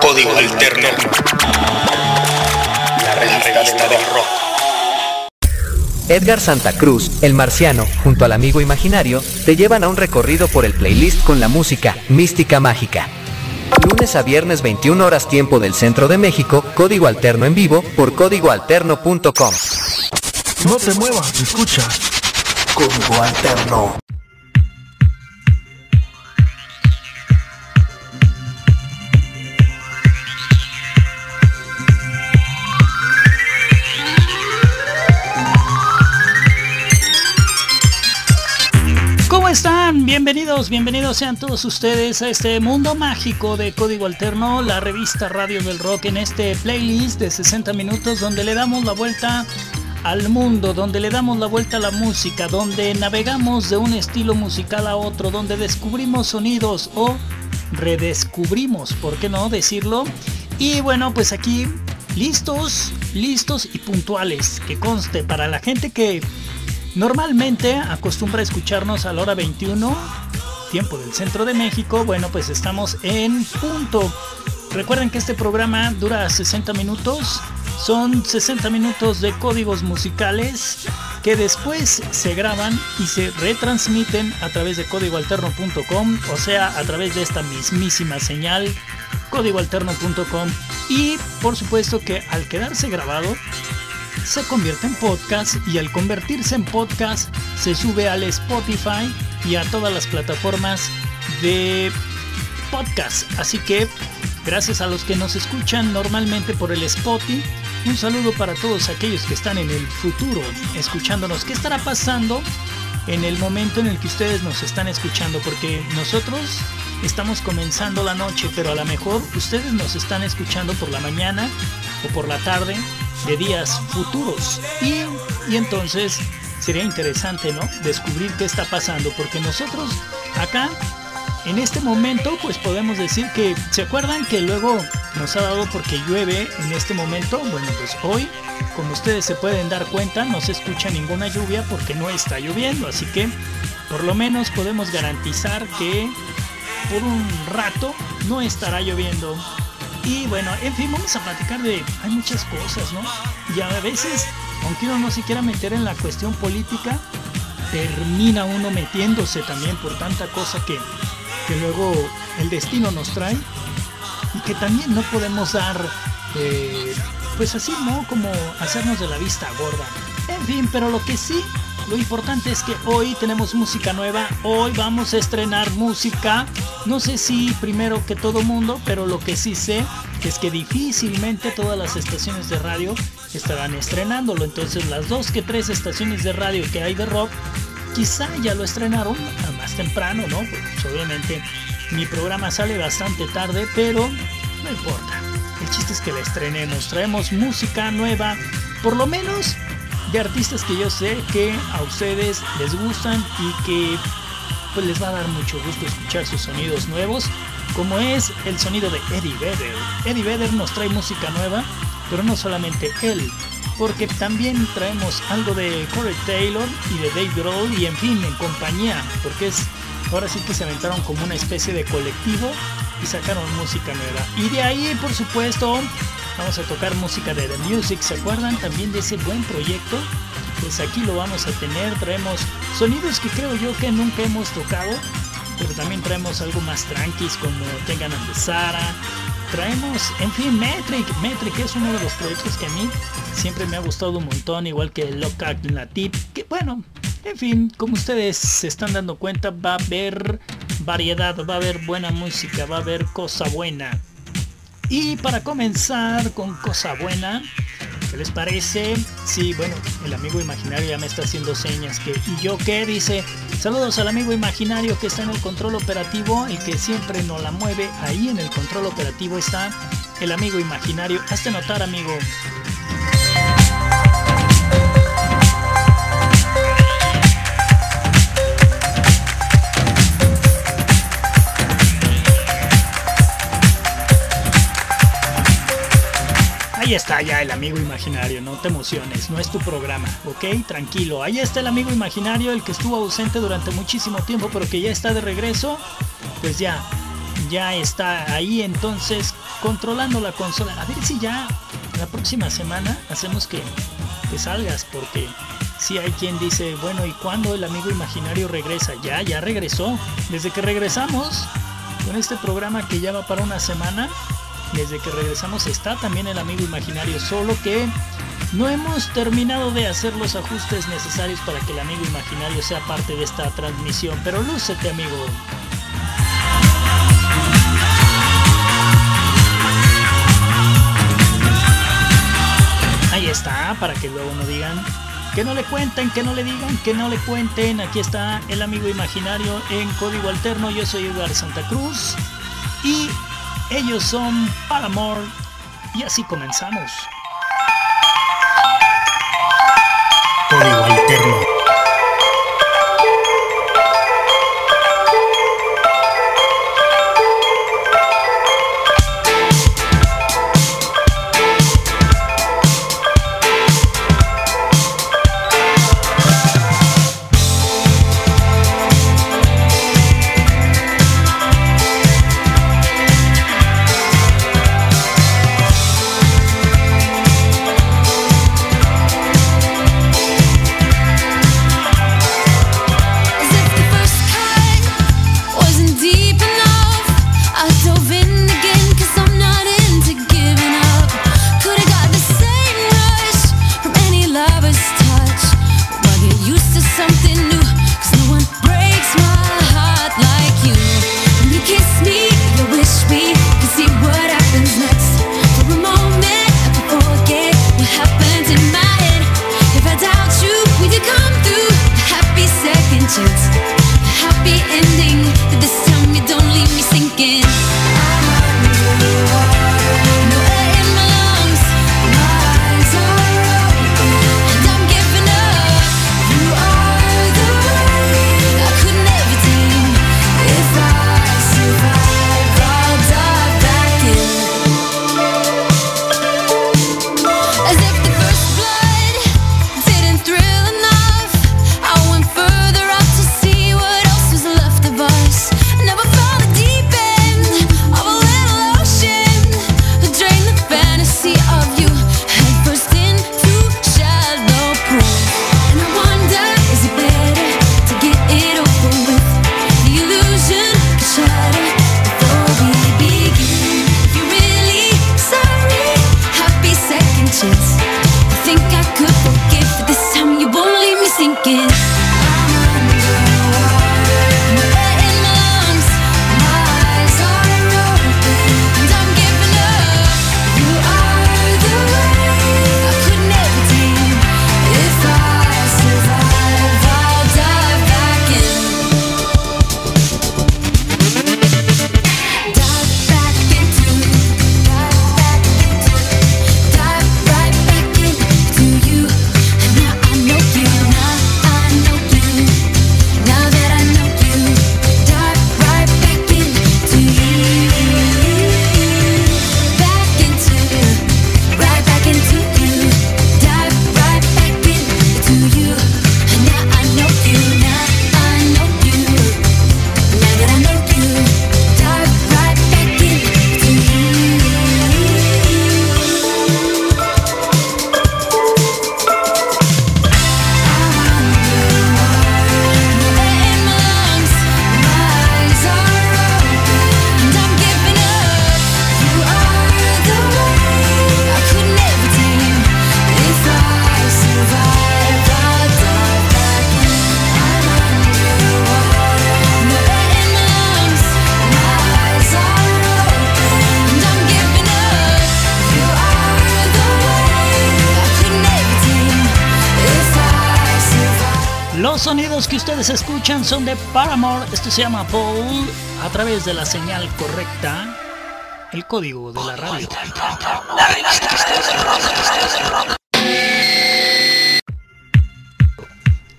Código Alterno. La revista del rock. Edgar Santa Cruz, el marciano, junto al amigo imaginario, te llevan a un recorrido por el playlist con la música Mística Mágica. Lunes a viernes 21 horas tiempo del centro de México, código alterno en vivo por códigoalterno.com. No te muevas, escucha. Código Alterno. Bienvenidos, bienvenidos sean todos ustedes a este mundo mágico de Código Alterno, la revista Radio del Rock en este playlist de 60 minutos donde le damos la vuelta al mundo, donde le damos la vuelta a la música, donde navegamos de un estilo musical a otro, donde descubrimos sonidos o redescubrimos, ¿por qué no decirlo? Y bueno, pues aquí listos, listos y puntuales, que conste para la gente que Normalmente acostumbra escucharnos a la hora 21, tiempo del centro de México. Bueno, pues estamos en punto. Recuerden que este programa dura 60 minutos. Son 60 minutos de códigos musicales que después se graban y se retransmiten a través de códigoalterno.com, o sea, a través de esta mismísima señal códigoalterno.com y por supuesto que al quedarse grabado se convierte en podcast y al convertirse en podcast se sube al Spotify y a todas las plataformas de podcast. Así que gracias a los que nos escuchan normalmente por el Spotify, un saludo para todos aquellos que están en el futuro escuchándonos. ¿Qué estará pasando en el momento en el que ustedes nos están escuchando? Porque nosotros estamos comenzando la noche, pero a lo mejor ustedes nos están escuchando por la mañana o por la tarde de días futuros. Y, y entonces sería interesante, ¿no? Descubrir qué está pasando, porque nosotros acá, en este momento, pues podemos decir que, ¿se acuerdan que luego nos ha dado porque llueve en este momento? Bueno, pues hoy, como ustedes se pueden dar cuenta, no se escucha ninguna lluvia porque no está lloviendo, así que por lo menos podemos garantizar que por un rato no estará lloviendo y bueno, en fin, vamos a platicar de... Hay muchas cosas, ¿no? Y a veces, aunque uno no se quiera meter en la cuestión política, termina uno metiéndose también por tanta cosa que, que luego el destino nos trae y que también no podemos dar, eh, pues así, ¿no? Como hacernos de la vista gorda. En fin, pero lo que sí lo importante es que hoy tenemos música nueva, hoy vamos a estrenar música, no sé si primero que todo mundo, pero lo que sí sé es que difícilmente todas las estaciones de radio estarán estrenándolo, entonces las dos que tres estaciones de radio que hay de rock, quizá ya lo estrenaron más temprano, ¿no? Pues obviamente mi programa sale bastante tarde, pero no importa. El chiste es que la estrenemos, traemos música nueva, por lo menos de artistas que yo sé que a ustedes les gustan y que pues les va a dar mucho gusto escuchar sus sonidos nuevos, como es el sonido de Eddie Vedder. Eddie Vedder nos trae música nueva, pero no solamente él, porque también traemos algo de Corey Taylor y de Dave Grohl y en fin, en compañía, porque es ahora sí que se aventaron como una especie de colectivo y sacaron música nueva. Y de ahí, por supuesto, Vamos a tocar música de The Music, ¿se acuerdan también de ese buen proyecto? Pues aquí lo vamos a tener, traemos sonidos que creo yo que nunca hemos tocado, pero también traemos algo más tranquis como Tengan de Sara, traemos, en fin, Metric, Metric es uno de los proyectos que a mí siempre me ha gustado un montón, igual que Lockout La Tip, que bueno, en fin, como ustedes se están dando cuenta, va a haber variedad, va a haber buena música, va a haber cosa buena. Y para comenzar con cosa buena, ¿qué les parece? Sí, bueno, el amigo imaginario ya me está haciendo señas que ¿y yo qué? Dice, saludos al amigo imaginario que está en el control operativo, el que siempre nos la mueve, ahí en el control operativo está el amigo imaginario. Hazte notar, amigo. Ahí está ya el amigo imaginario, no te emociones, no es tu programa, ¿ok? Tranquilo, ahí está el amigo imaginario, el que estuvo ausente durante muchísimo tiempo, pero que ya está de regreso. Pues ya, ya está ahí entonces controlando la consola. A ver si ya la próxima semana hacemos que, salgas porque si hay quien dice, bueno, ¿y cuándo el amigo imaginario regresa? Ya, ya regresó. Desde que regresamos con este programa que ya va para una semana, desde que regresamos está también el amigo imaginario, solo que no hemos terminado de hacer los ajustes necesarios para que el amigo imaginario sea parte de esta transmisión. Pero lúcete, amigo. Ahí está, para que luego no digan que no le cuenten, que no le digan, que no le cuenten. Aquí está el amigo imaginario en código alterno. Yo soy Edgar Santa Cruz y ellos son Paramore. Y así comenzamos. Escuchan son de Paramore. Esto se llama Paul a través de la señal correcta. El código de la radio.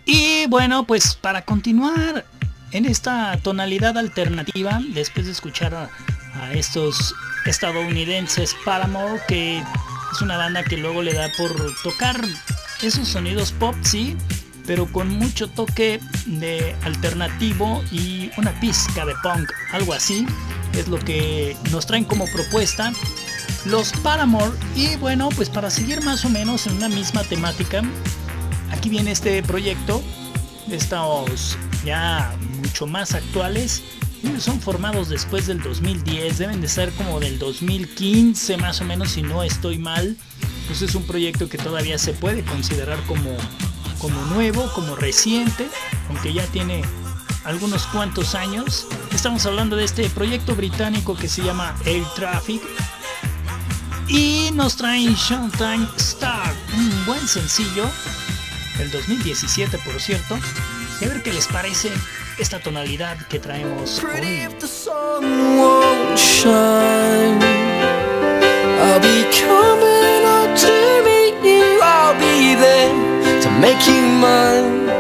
Y bueno, pues para continuar en esta tonalidad alternativa, después de escuchar a, a estos estadounidenses Paramore, que es una banda que luego le da por tocar esos sonidos pop, sí, pero con mucho toque de alternativo y una pizca de punk, algo así. es lo que nos traen como propuesta los Paramore. Y bueno, pues para seguir más o menos en una misma temática, aquí viene este proyecto estos ya mucho más actuales. Son formados después del 2010, deben de ser como del 2015 más o menos si no estoy mal. Pues es un proyecto que todavía se puede considerar como, como nuevo, como reciente, aunque ya tiene algunos cuantos años. Estamos hablando de este proyecto británico que se llama Air Traffic. Y nos traen Showtime Star, un buen sencillo, del 2017 por cierto. Y a ver qué les parece esta tonalidad que traemos hoy. Make you mine.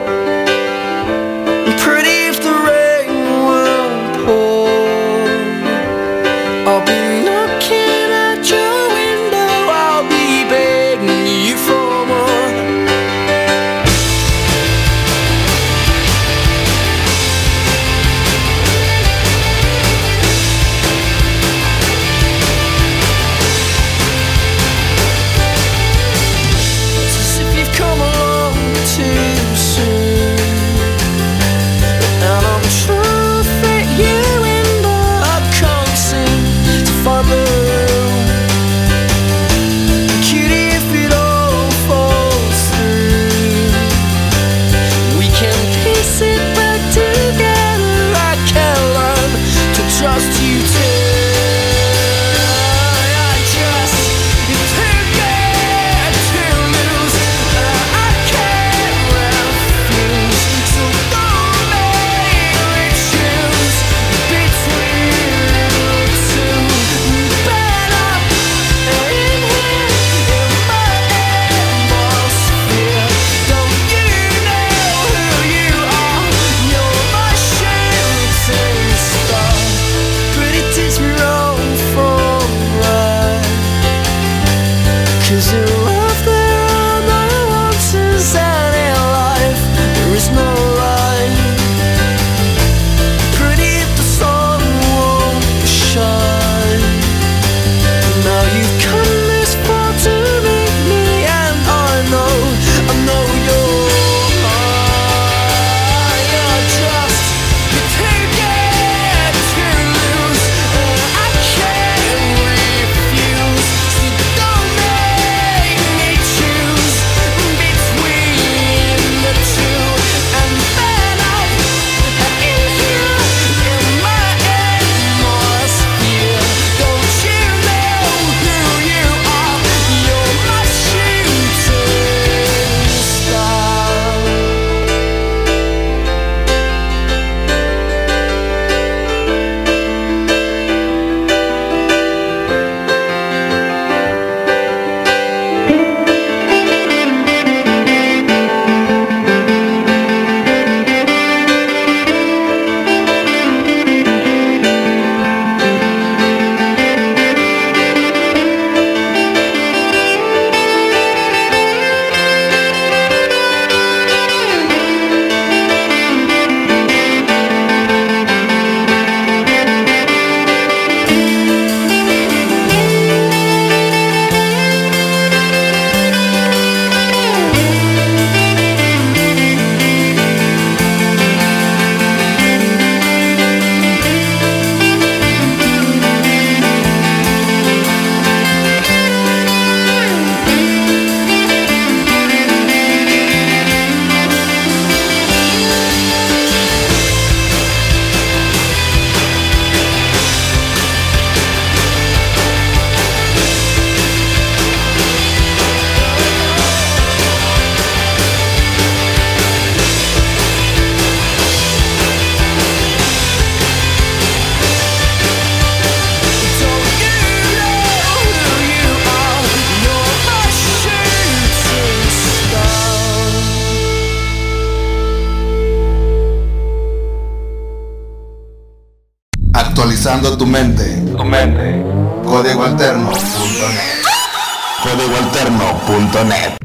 Códigoalterno.net.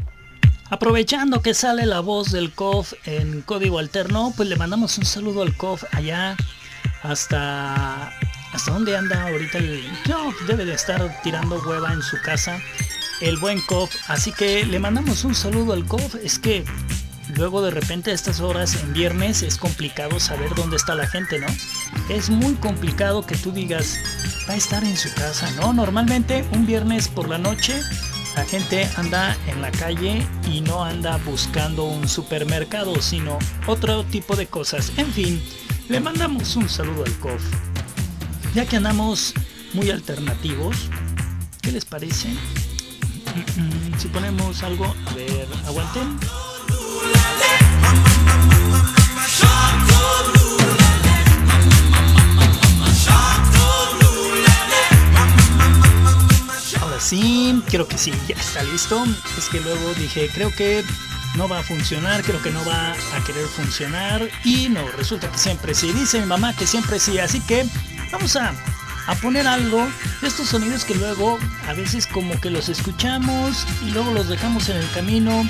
Aprovechando que sale la voz del COF en código alterno, pues le mandamos un saludo al COF allá hasta ¿Hasta dónde anda ahorita el.? No, debe de estar tirando hueva en su casa. El buen Kof. Así que le mandamos un saludo al Kof. Es que luego de repente a estas horas en viernes es complicado saber dónde está la gente, ¿no? Es muy complicado que tú digas, va a estar en su casa, ¿no? Normalmente un viernes por la noche la gente anda en la calle y no anda buscando un supermercado, sino otro tipo de cosas. En fin, le mandamos un saludo al COF. Ya que andamos muy alternativos, ¿qué les parece? Si ponemos algo, a ver, aguanten. Sí, creo que sí, ya está listo. Es que luego dije, creo que no va a funcionar, creo que no va a querer funcionar. Y no, resulta que siempre sí. Dice mi mamá que siempre sí. Así que vamos a, a poner algo de estos sonidos que luego a veces como que los escuchamos y luego los dejamos en el camino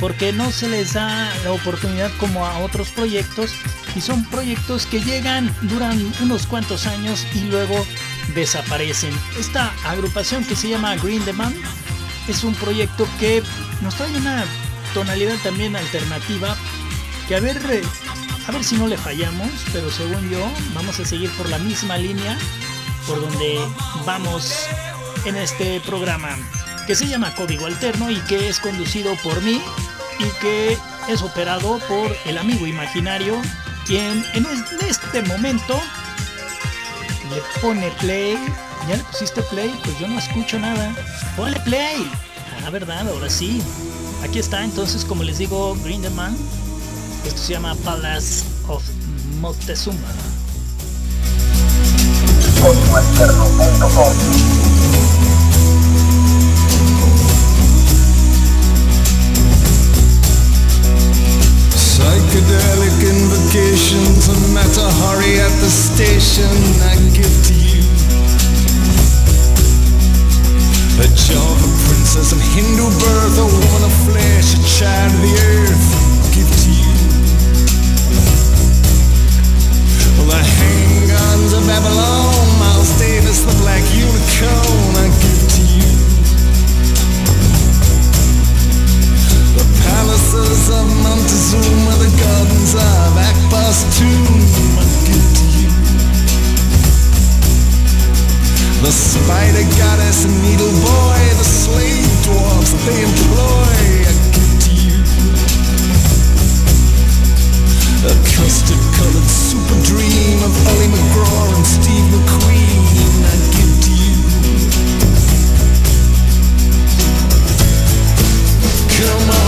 porque no se les da la oportunidad como a otros proyectos y son proyectos que llegan, duran unos cuantos años y luego desaparecen. Esta agrupación que se llama Green Demand es un proyecto que nos trae una tonalidad también alternativa que a ver a ver si no le fallamos, pero según yo vamos a seguir por la misma línea por donde vamos en este programa que se llama Código Alterno y que es conducido por mí y que es operado por el amigo imaginario quien en este momento le pone play. ¿Ya le pusiste play? Pues yo no escucho nada. Ponle play. Ah, verdad, ahora sí. Aquí está entonces, como les digo, Grindelman. Esto se llama Palace of Moctezuma. Psychedelic invocations, a Matahari at the station I give to you. A Java princess of Hindu birth, a woman of flesh, a child of the earth, give to you. Well, the handguns of Babylon, Miles Davis, the black unicorn, I give to you. Palaces of Montezuma, the gardens of Akbar's tomb, I give to you. The spider goddess and needle boy, the slave dwarfs that they employ, I give to you. A custard colored super dream of Ollie McGraw and Steve McQueen, I give to you. Come on,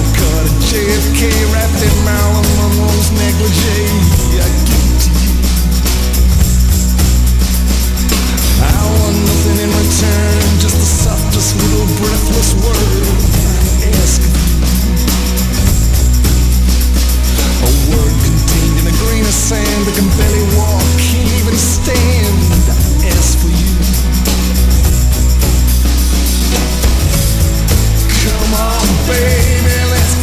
JFK wrapped in negligee. I give to you. I want nothing in return, just the softest little breathless word. I ask a word contained in a grain of sand that can barely walk, can't even stand. I ask for you. Come on, baby.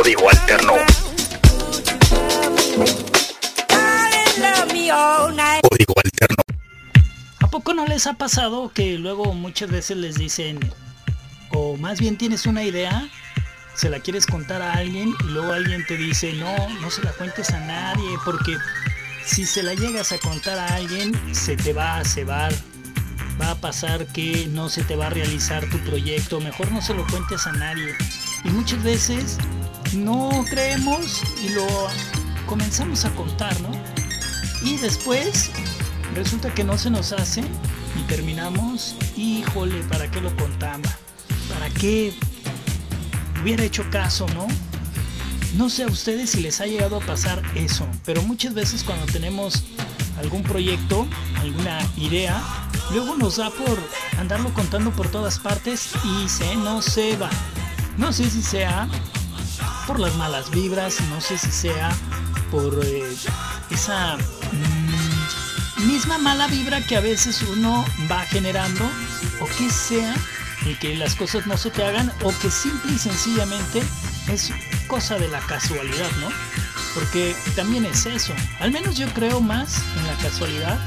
Código alterno. Código alterno. ¿A poco no les ha pasado que luego muchas veces les dicen, o más bien tienes una idea, se la quieres contar a alguien y luego alguien te dice, no, no se la cuentes a nadie porque si se la llegas a contar a alguien, se te va a cebar. Va a pasar que no se te va a realizar tu proyecto. Mejor no se lo cuentes a nadie. Y muchas veces no creemos y lo comenzamos a contar, ¿no? Y después resulta que no se nos hace y terminamos, híjole, ¿para qué lo contaba? ¿Para qué hubiera hecho caso, no? No sé a ustedes si les ha llegado a pasar eso, pero muchas veces cuando tenemos algún proyecto, alguna idea, luego nos da por andarlo contando por todas partes y se no se va. No sé si sea por las malas vibras, no sé si sea por eh, esa mm, misma mala vibra que a veces uno va generando o que sea y que las cosas no se te hagan o que simple y sencillamente es cosa de la casualidad, ¿no? Porque también es eso. Al menos yo creo más en la casualidad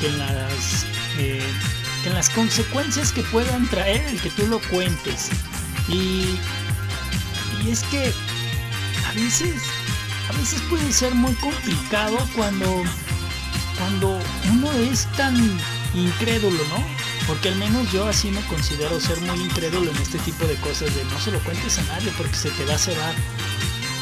que en las, eh, que en las consecuencias que puedan traer el que tú lo cuentes. Y, y es que a veces, a veces puede ser muy complicado cuando, cuando uno es tan incrédulo, ¿no? Porque al menos yo así me considero ser muy incrédulo en este tipo de cosas de no se lo cuentes a nadie porque se te va a cerrar.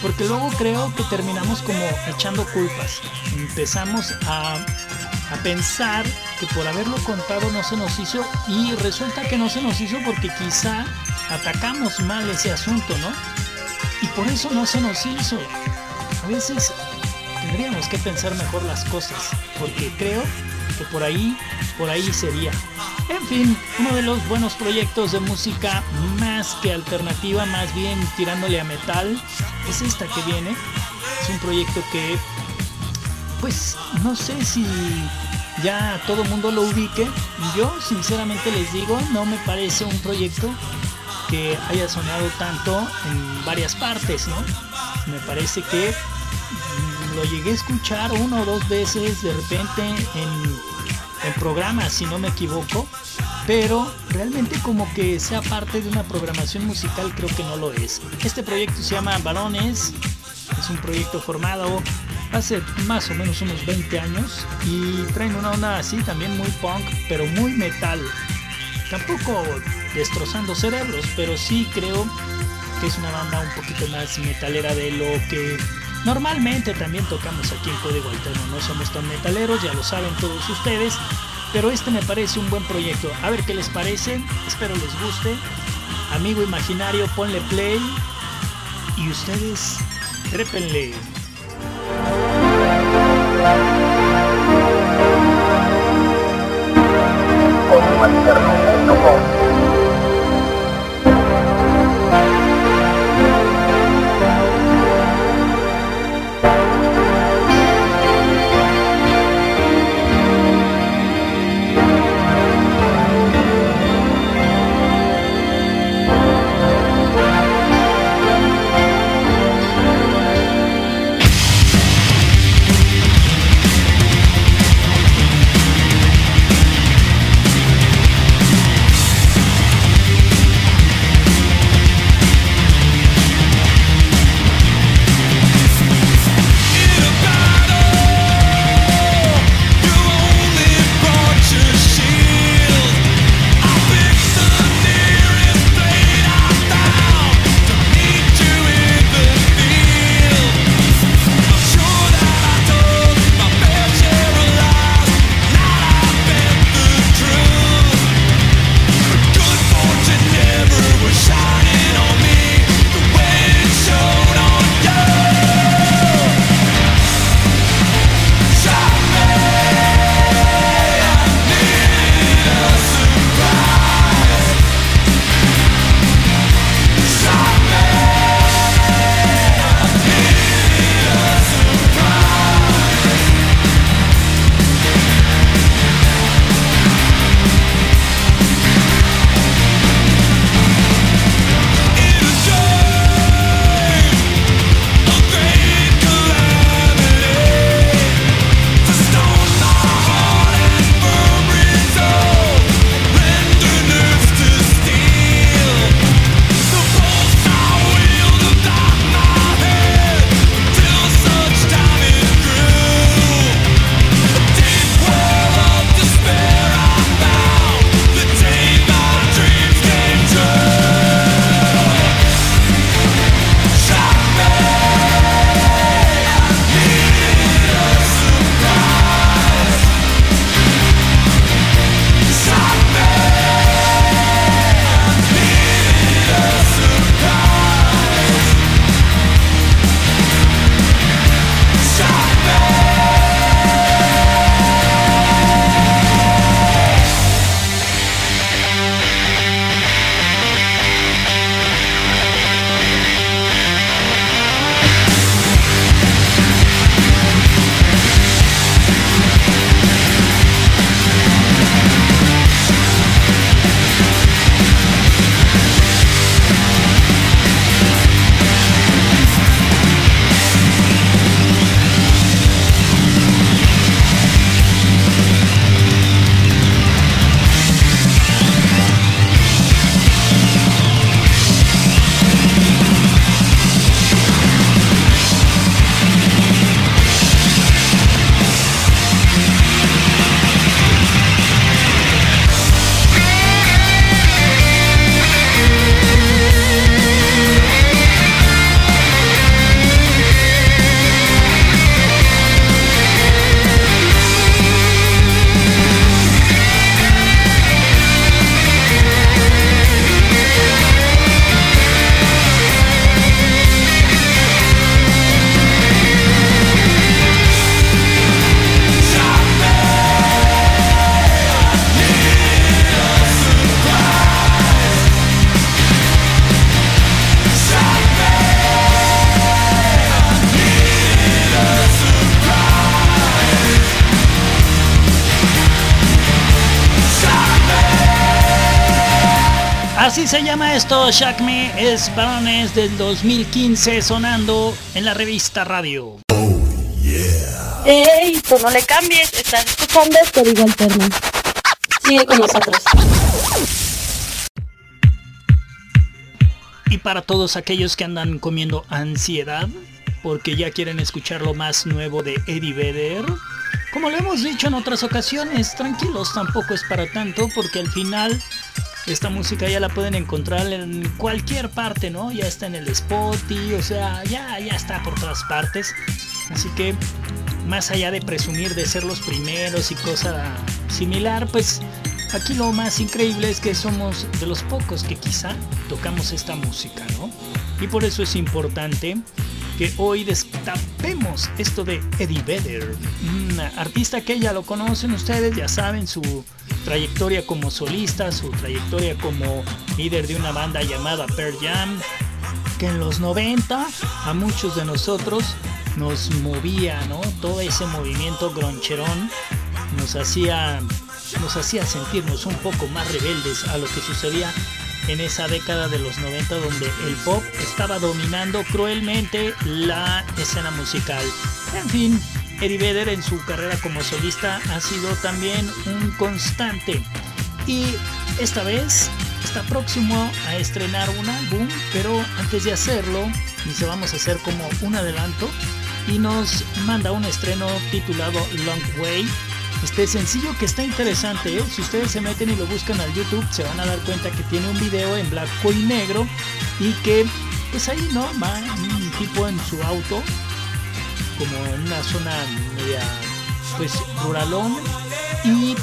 Porque luego creo que terminamos como echando culpas. Empezamos a, a pensar que por haberlo contado no se nos hizo y resulta que no se nos hizo porque quizá atacamos mal ese asunto, ¿no? Y por eso no se nos hizo. A veces tendríamos que pensar mejor las cosas, porque creo que por ahí, por ahí sería. En fin, uno de los buenos proyectos de música más que alternativa, más bien tirándole a metal, es esta que viene. Es un proyecto que, pues, no sé si ya todo mundo lo ubique. Yo, sinceramente les digo, no me parece un proyecto que haya sonado tanto en varias partes, ¿no? Me parece que lo llegué a escuchar una o dos veces de repente en, en programas, si no me equivoco, pero realmente como que sea parte de una programación musical creo que no lo es. Este proyecto se llama Balones, es un proyecto formado hace más o menos unos 20 años y traen una onda así también muy punk, pero muy metal. Tampoco destrozando cerebros, pero sí creo que es una banda un poquito más metalera de lo que Normalmente también tocamos aquí en Código Alterno, no somos tan metaleros, ya lo saben todos ustedes, pero este me parece un buen proyecto. A ver qué les parece, espero les guste. Amigo imaginario, ponle play y ustedes trépenle. the. Así se llama esto, Shack Me, es Barones del 2015 sonando en la revista Radio. Oh, yeah. ¡Ey! Tú no le cambies, estás escuchando Código Alterno. Sigue con nosotros. Y para todos aquellos que andan comiendo ansiedad, porque ya quieren escuchar lo más nuevo de Eddie Vedder, como lo hemos dicho en otras ocasiones, tranquilos, tampoco es para tanto, porque al final esta música ya la pueden encontrar en cualquier parte, ¿no? Ya está en el Spotify, o sea, ya, ya está por todas partes. Así que, más allá de presumir de ser los primeros y cosa similar, pues aquí lo más increíble es que somos de los pocos que quizá tocamos esta música, ¿no? Y por eso es importante que hoy destapemos esto de Eddie Vedder, un artista que ya lo conocen ustedes, ya saben su trayectoria como solista, su trayectoria como líder de una banda llamada Pearl Jam, que en los 90 a muchos de nosotros nos movía, ¿no? Todo ese movimiento groncherón nos hacía, nos hacía sentirnos un poco más rebeldes a lo que sucedía en esa década de los 90 donde el pop estaba dominando cruelmente la escena musical. En fin, Eddie Vedder en su carrera como solista ha sido también un constante y esta vez está próximo a estrenar un álbum, pero antes de hacerlo, se vamos a hacer como un adelanto y nos manda un estreno titulado Long Way. Este sencillo que está interesante, ¿eh? si ustedes se meten y lo buscan al YouTube se van a dar cuenta que tiene un video en blanco y negro y que pues ahí no va un tipo en su auto como en una zona media pues ruralón y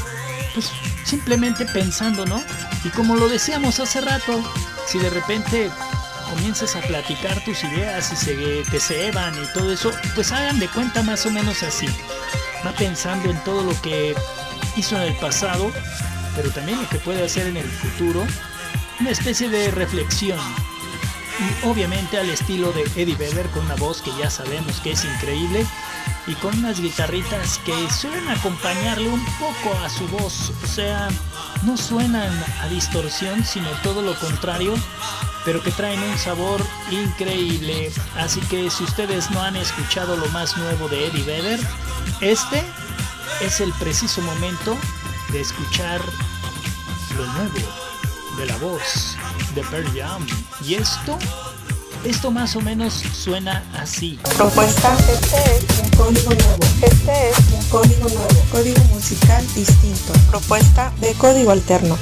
pues simplemente pensando, ¿no? Y como lo decíamos hace rato, si de repente comienzas a platicar tus ideas y se te ceban y todo eso, pues hagan de cuenta más o menos así. Va pensando en todo lo que hizo en el pasado, pero también lo que puede hacer en el futuro, una especie de reflexión. Y obviamente al estilo de Eddie Vedder con una voz que ya sabemos que es increíble y con unas guitarritas que suelen acompañarle un poco a su voz, o sea, no suenan a distorsión, sino todo lo contrario, pero que traen un sabor increíble. Así que si ustedes no han escuchado lo más nuevo de Eddie Vedder, este es el preciso momento de escuchar lo nuevo de la voz de Pearl Jam. Y esto, esto más o menos suena así. Propuesta, este es un código nuevo. Este es un código nuevo. Código musical distinto. Propuesta de código alterno.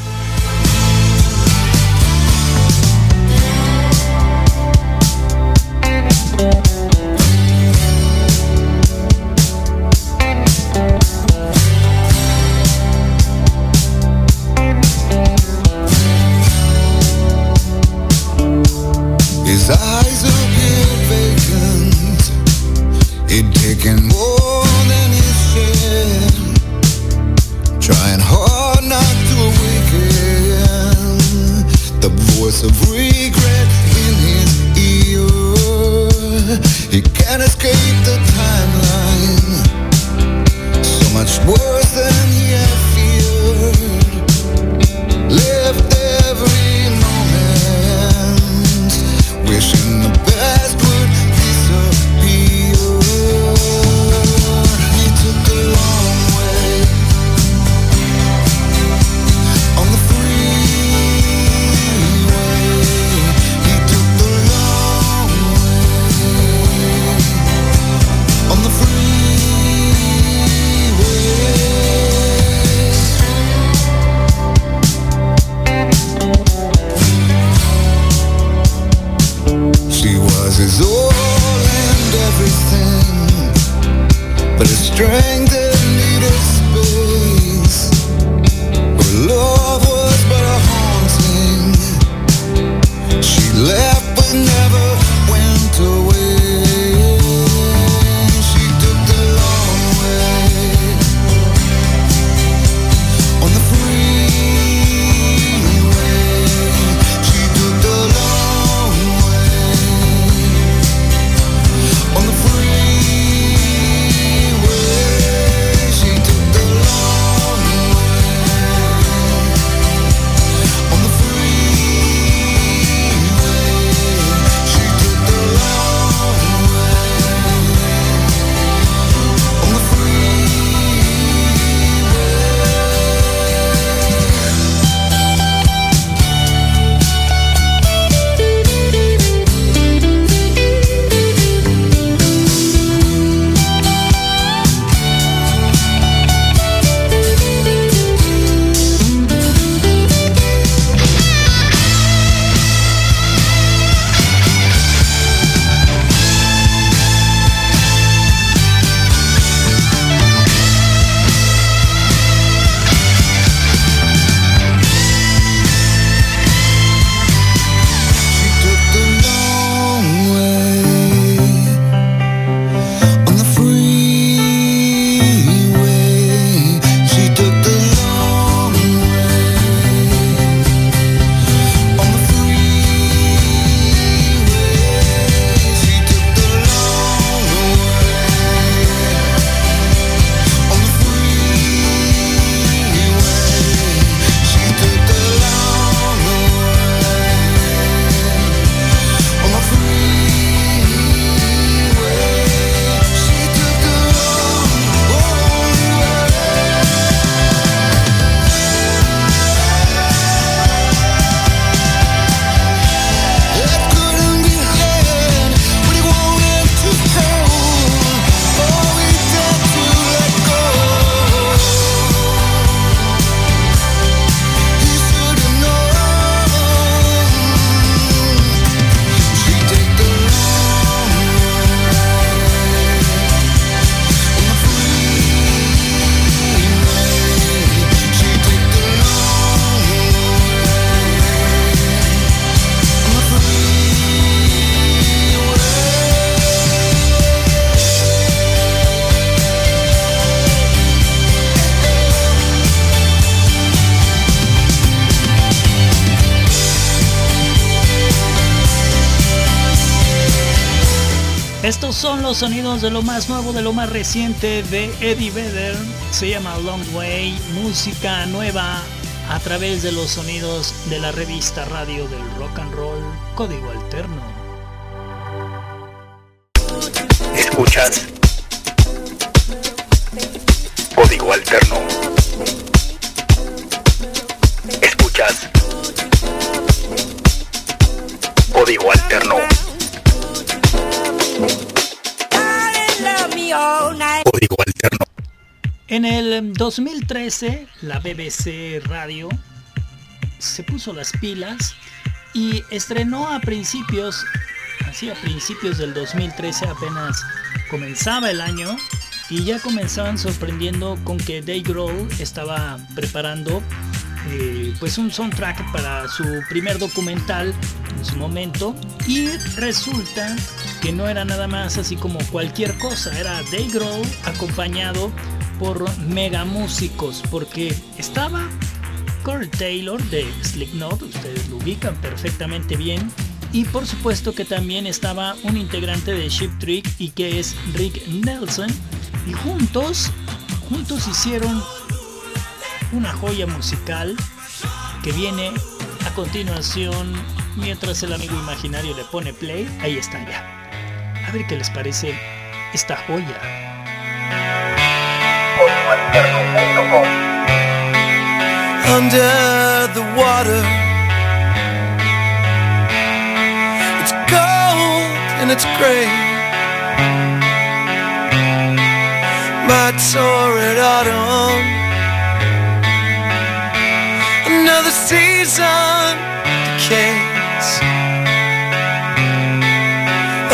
Estos son los sonidos de lo más nuevo, de lo más reciente de Eddie Vedder. Se llama Long Way, música nueva a través de los sonidos de la revista radio del rock and roll Código Alterno. Escuchas Código Alterno. Escuchas Código Alterno. Código Alterno. En el 2013, la BBC Radio se puso las pilas y estrenó a principios, así a principios del 2013, apenas comenzaba el año, y ya comenzaban sorprendiendo con que Dave Grohl estaba preparando eh, pues un soundtrack para su primer documental en su momento y resulta que no era nada más así como cualquier cosa, era Dave Grohl acompañado por mega músicos porque estaba Corey Taylor de Slipknot, ustedes lo ubican perfectamente bien, y por supuesto que también estaba un integrante de Ship Trick y que es Rick Nelson y juntos, juntos hicieron una joya musical que viene a continuación mientras el amigo imaginario le pone play. Ahí está ya. A ver qué les parece esta joya. under the water. It's and it's gray. My torrid autumn. Decays.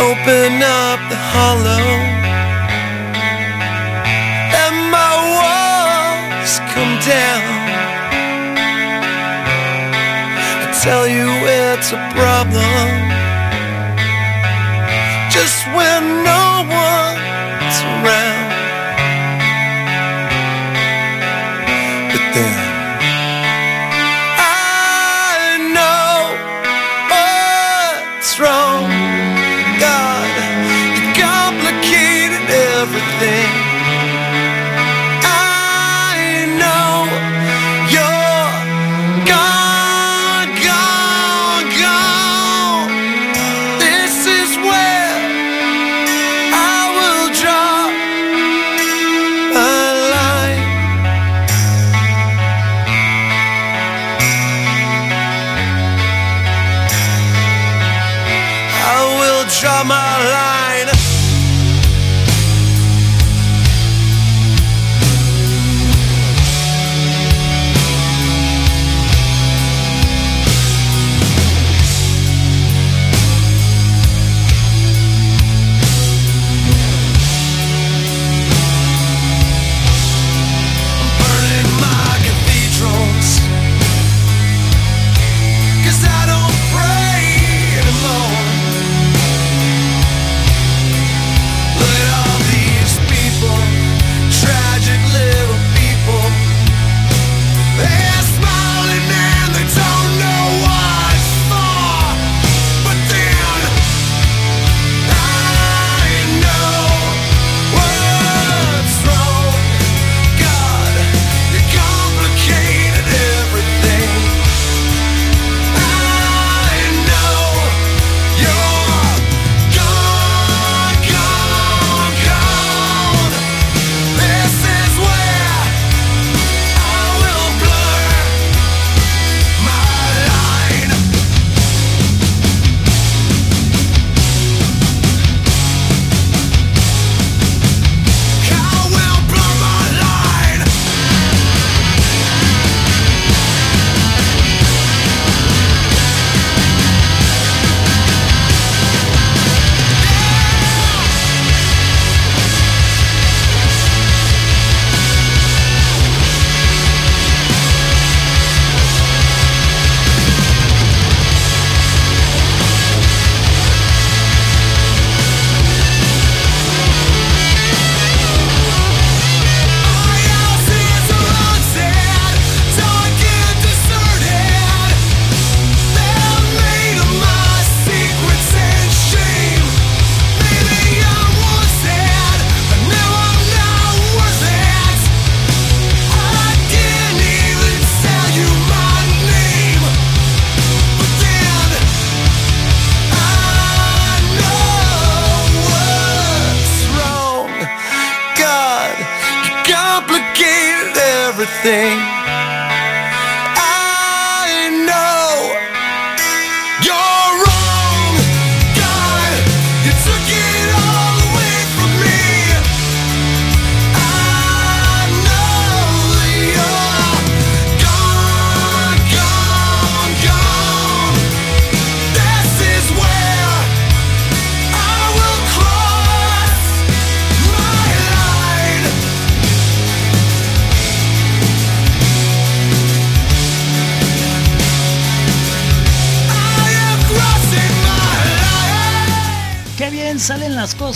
Open up the hollow. And my walls come down. tell you it's a problem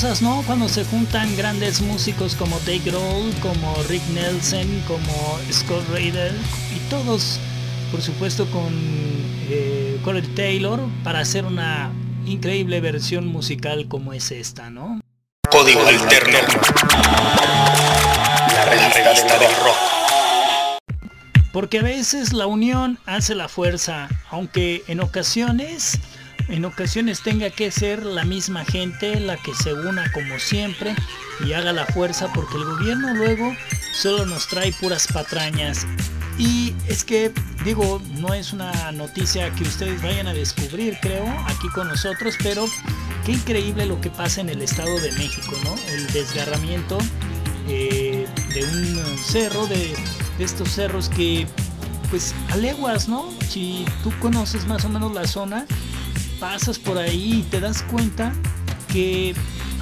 cosas, ¿no? Cuando se juntan grandes músicos como Dave Grohl, como Rick Nelson, como Scott Raider y todos, por supuesto, con eh, Corey Taylor para hacer una increíble versión musical como es esta, ¿no? Código Alterno. La revista del rock. Porque a veces la unión hace la fuerza, aunque en ocasiones, en ocasiones tenga que ser la misma gente la que se una como siempre y haga la fuerza, porque el gobierno luego solo nos trae puras patrañas. Y es que, digo, no es una noticia que ustedes vayan a descubrir, creo, aquí con nosotros, pero qué increíble lo que pasa en el Estado de México, ¿no? El desgarramiento eh, de un cerro, de, de estos cerros que, pues, a leguas, ¿no? Si tú conoces más o menos la zona, pasas por ahí y te das cuenta que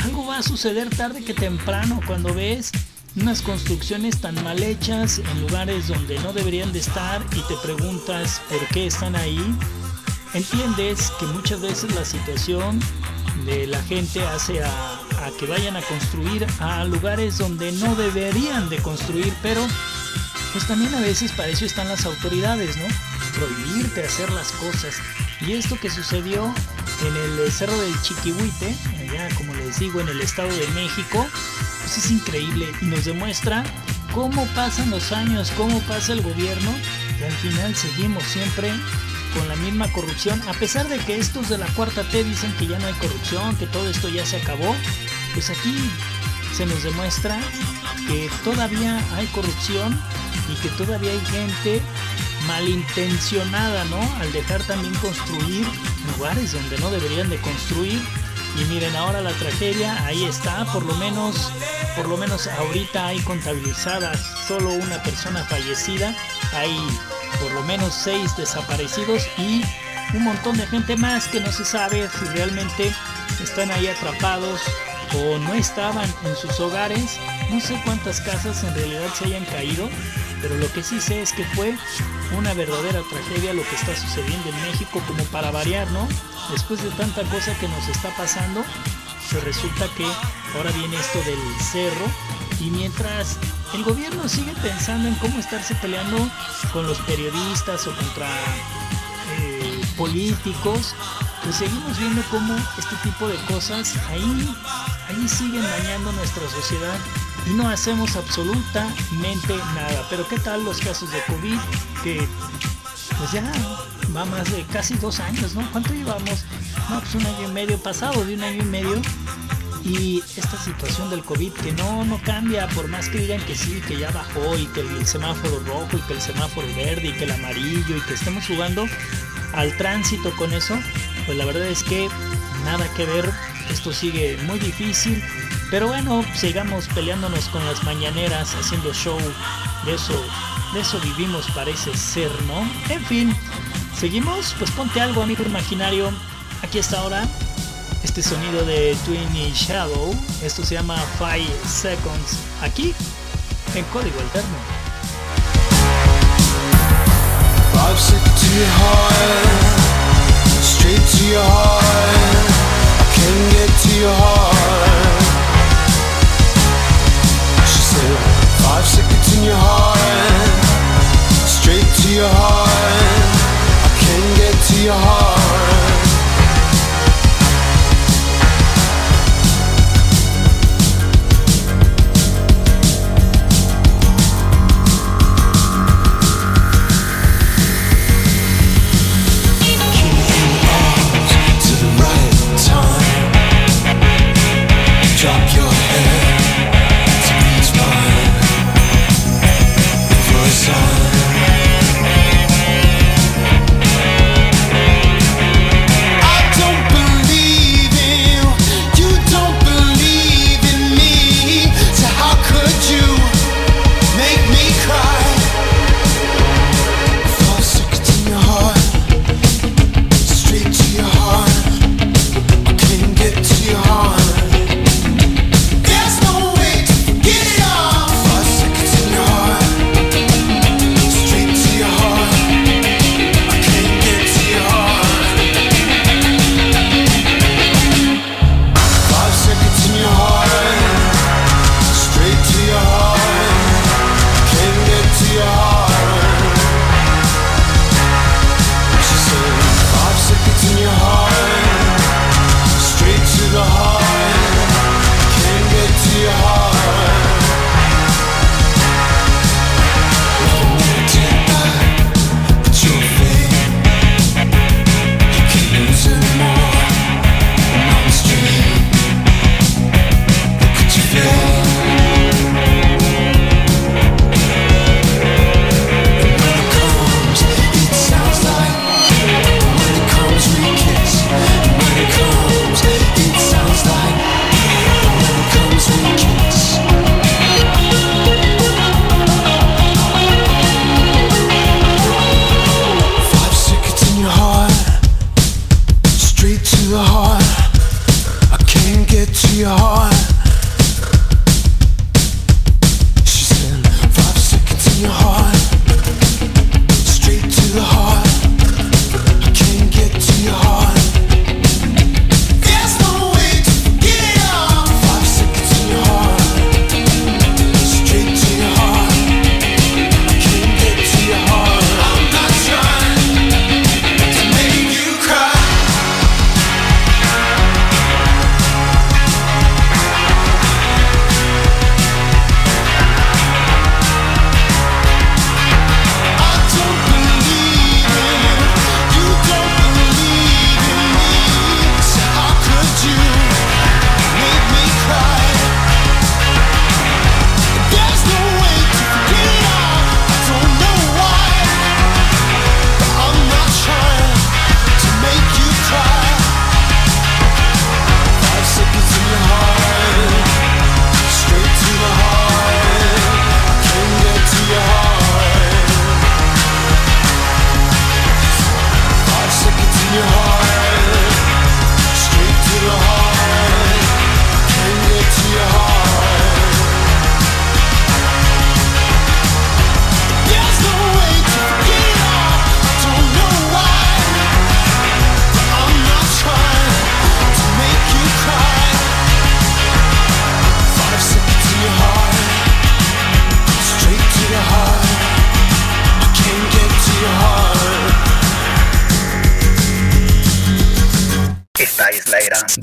algo va a suceder tarde que temprano cuando ves unas construcciones tan mal hechas en lugares donde no deberían de estar y te preguntas por qué están ahí. Entiendes que muchas veces la situación de la gente hace a, a que vayan a construir a lugares donde no deberían de construir, pero pues también a veces para eso están las autoridades, ¿no? Prohibirte hacer las cosas. Y esto que sucedió en el eh, Cerro del Chiquihuite, allá como les digo, en el Estado de México, pues es increíble y nos demuestra cómo pasan los años, cómo pasa el gobierno y al final seguimos siempre con la misma corrupción, a pesar de que estos de la cuarta T dicen que ya no hay corrupción, que todo esto ya se acabó, pues aquí se nos demuestra que todavía hay corrupción y que todavía hay gente malintencionada, ¿no? Al dejar también construir lugares donde no deberían de construir. Y miren, ahora la tragedia ahí está, por lo menos, por lo menos ahorita hay contabilizadas solo una persona fallecida, hay por lo menos seis desaparecidos y un montón de gente más que no se sabe si realmente están ahí atrapados o no estaban en sus hogares. No sé cuántas casas en realidad se hayan caído, pero lo que sí sé es que fue una verdadera tragedia lo que está sucediendo en México como para variar, ¿no? Después de tanta cosa que nos está pasando, pues resulta que ahora viene esto del cerro y mientras el gobierno sigue pensando en cómo estarse peleando con los periodistas o contra eh, políticos, pues seguimos viendo cómo este tipo de cosas ahí, ahí siguen dañando nuestra sociedad y no hacemos absolutamente nada. Pero ¿qué tal los casos de COVID? Que pues ya va más de casi dos años, ¿no? ¿Cuánto llevamos? No, pues un año y medio pasado, de un año y medio. Y esta situación del COVID que no, no cambia, por más que digan que sí, que ya bajó y que el semáforo rojo y que el semáforo verde y que el amarillo y que estemos jugando al tránsito con eso, pues la verdad es que nada que ver, esto sigue muy difícil, pero bueno, sigamos peleándonos con las mañaneras, haciendo show, de eso, de eso vivimos parece ser, ¿no? En fin, seguimos, pues ponte algo amigo imaginario, aquí está ahora este sonido de Twin Shadow, esto se llama 5 Seconds, aquí en Código Alterno. Five straight to your heart. I can get to your heart. She said, in your heart, straight to your heart. I can get to your heart.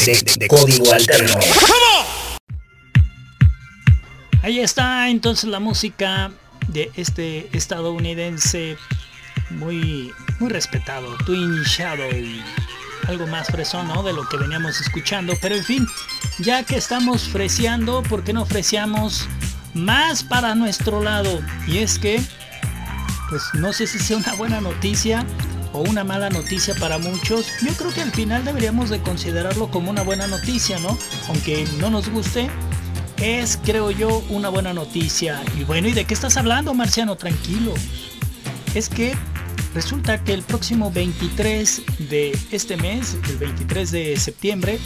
De, código alterno. Ahí está entonces la música de este estadounidense muy, muy respetado, Twin Shadow. Algo más fresón, ¿no? De lo que veníamos escuchando. Pero en fin, ya que estamos freseando, ¿por qué no freseamos más para nuestro lado? Y es que, pues no sé si sea una buena noticia o una mala noticia para muchos. Yo creo que al final deberíamos de considerarlo como una buena noticia, ¿no? Aunque no nos guste, es, creo yo, una buena noticia. Y bueno, ¿y de qué estás hablando, Marciano? Tranquilo. Es que resulta que el próximo 23 de este mes, el 23 de septiembre,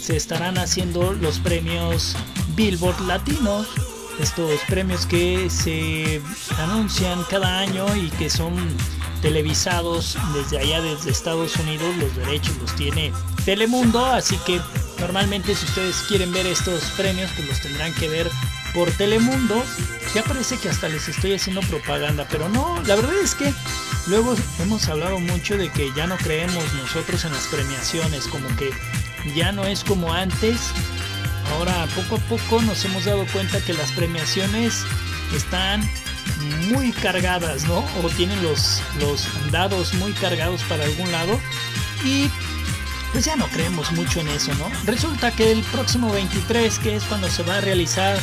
se estarán haciendo los premios Billboard Latinos. Estos premios que se anuncian cada año y que son televisados desde allá, desde Estados Unidos. Los derechos los tiene Telemundo, así que normalmente si ustedes quieren ver estos premios, pues los tendrán que ver por Telemundo. Ya parece que hasta les estoy haciendo propaganda, pero no, la verdad es que luego hemos hablado mucho de que ya no creemos nosotros en las premiaciones, como que ya no es como antes. Ahora poco a poco nos hemos dado cuenta que las premiaciones están muy cargadas, ¿no? O tienen los, los dados muy cargados para algún lado. Y pues ya no creemos mucho en eso, ¿no? Resulta que el próximo 23, que es cuando se va a realizar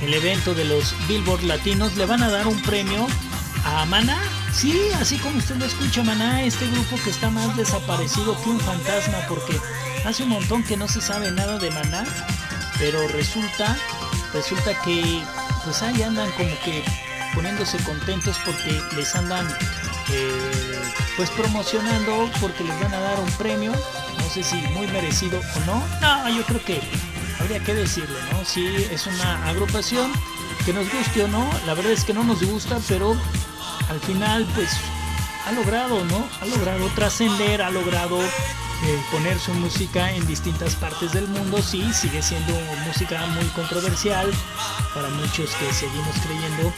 el evento de los Billboard Latinos, le van a dar un premio a Maná. Sí, así como usted lo escucha, Maná, este grupo que está más desaparecido que un fantasma porque hace un montón que no se sabe nada de Maná, pero resulta, resulta que pues ahí andan como que poniéndose contentos porque les andan eh, pues promocionando porque les van a dar un premio. No sé si muy merecido o no. No yo creo que habría que decirlo no si es una agrupación que nos guste o no la verdad es que no nos gusta pero al final pues ha logrado no ha logrado trascender ha logrado eh, poner su música en distintas partes del mundo. Sí sigue siendo música muy controversial para muchos que seguimos creyendo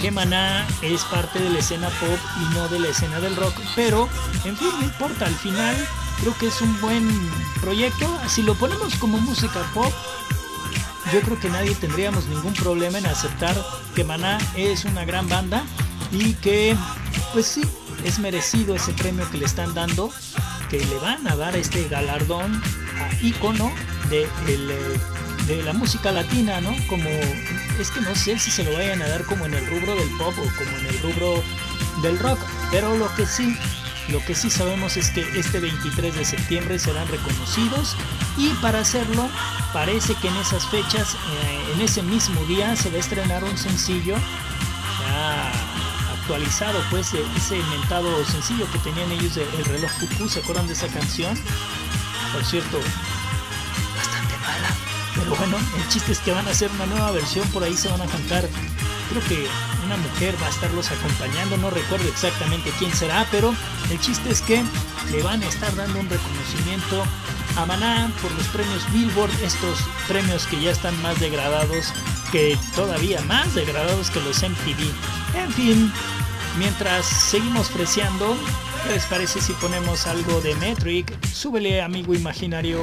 que Maná es parte de la escena pop y no de la escena del rock, pero en fin, no importa, al final creo que es un buen proyecto, si lo ponemos como música pop, yo creo que nadie tendríamos ningún problema en aceptar que Maná es una gran banda y que pues sí, es merecido ese premio que le están dando, que le van a dar este galardón a ícono de la música latina, ¿no? Como es que no sé si se lo vayan a dar como en el rubro del pop o como en el rubro del rock, pero lo que sí, lo que sí sabemos es que este 23 de septiembre serán reconocidos y para hacerlo parece que en esas fechas, eh, en ese mismo día se va a estrenar un sencillo ya actualizado pues ese inventado sencillo que tenían ellos El reloj cucú, ¿se acuerdan de esa canción? Por cierto, pero bueno, el chiste es que van a hacer una nueva versión, por ahí se van a cantar, creo que una mujer va a estarlos acompañando, no recuerdo exactamente quién será, pero el chiste es que le van a estar dando un reconocimiento a Maná por los premios Billboard, estos premios que ya están más degradados que todavía más degradados que los MTV. En fin, mientras seguimos preciando, ¿qué les parece si ponemos algo de Metric? Súbele, amigo imaginario.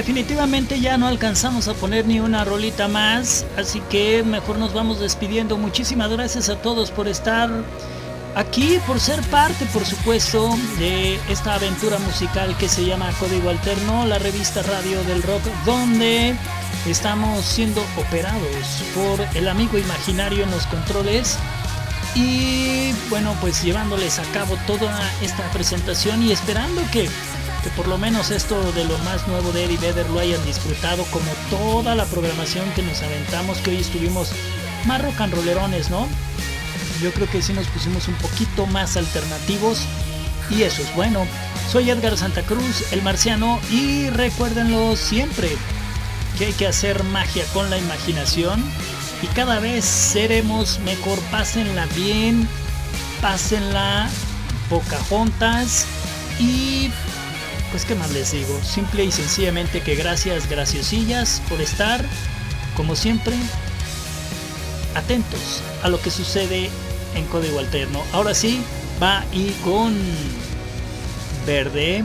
Definitivamente ya no alcanzamos a poner ni una rolita más, así que mejor nos vamos despidiendo. Muchísimas gracias a todos por estar aquí, por ser parte, por supuesto, de esta aventura musical que se llama Código Alterno, la revista radio del rock, donde estamos siendo operados por el amigo imaginario en los controles y bueno, pues llevándoles a cabo toda esta presentación y esperando que, que por lo menos esto de lo más nuevo de Eddie Vedder lo hayan disfrutado como toda la programación que nos aventamos, que hoy estuvimos más rock and rollerones, ¿no? Yo creo que sí nos pusimos un poquito más alternativos y eso es bueno. Soy Edgar Santa Cruz, el marciano, y recuérdenlo siempre que hay que hacer magia con la imaginación y cada vez seremos mejor. Pásenla bien, pásenla juntas y pues qué más les digo, simple y sencillamente que gracias, graciosillas por estar, como siempre, atentos a lo que sucede en código alterno. Ahora sí, va y con verde.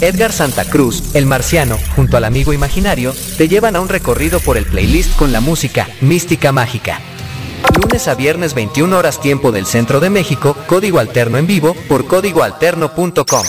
Edgar Santa Cruz, el marciano, junto al amigo imaginario, te llevan a un recorrido por el playlist con la música Mística Mágica. Lunes a viernes 21 horas tiempo del centro de México, código alterno en vivo por códigoalterno.com.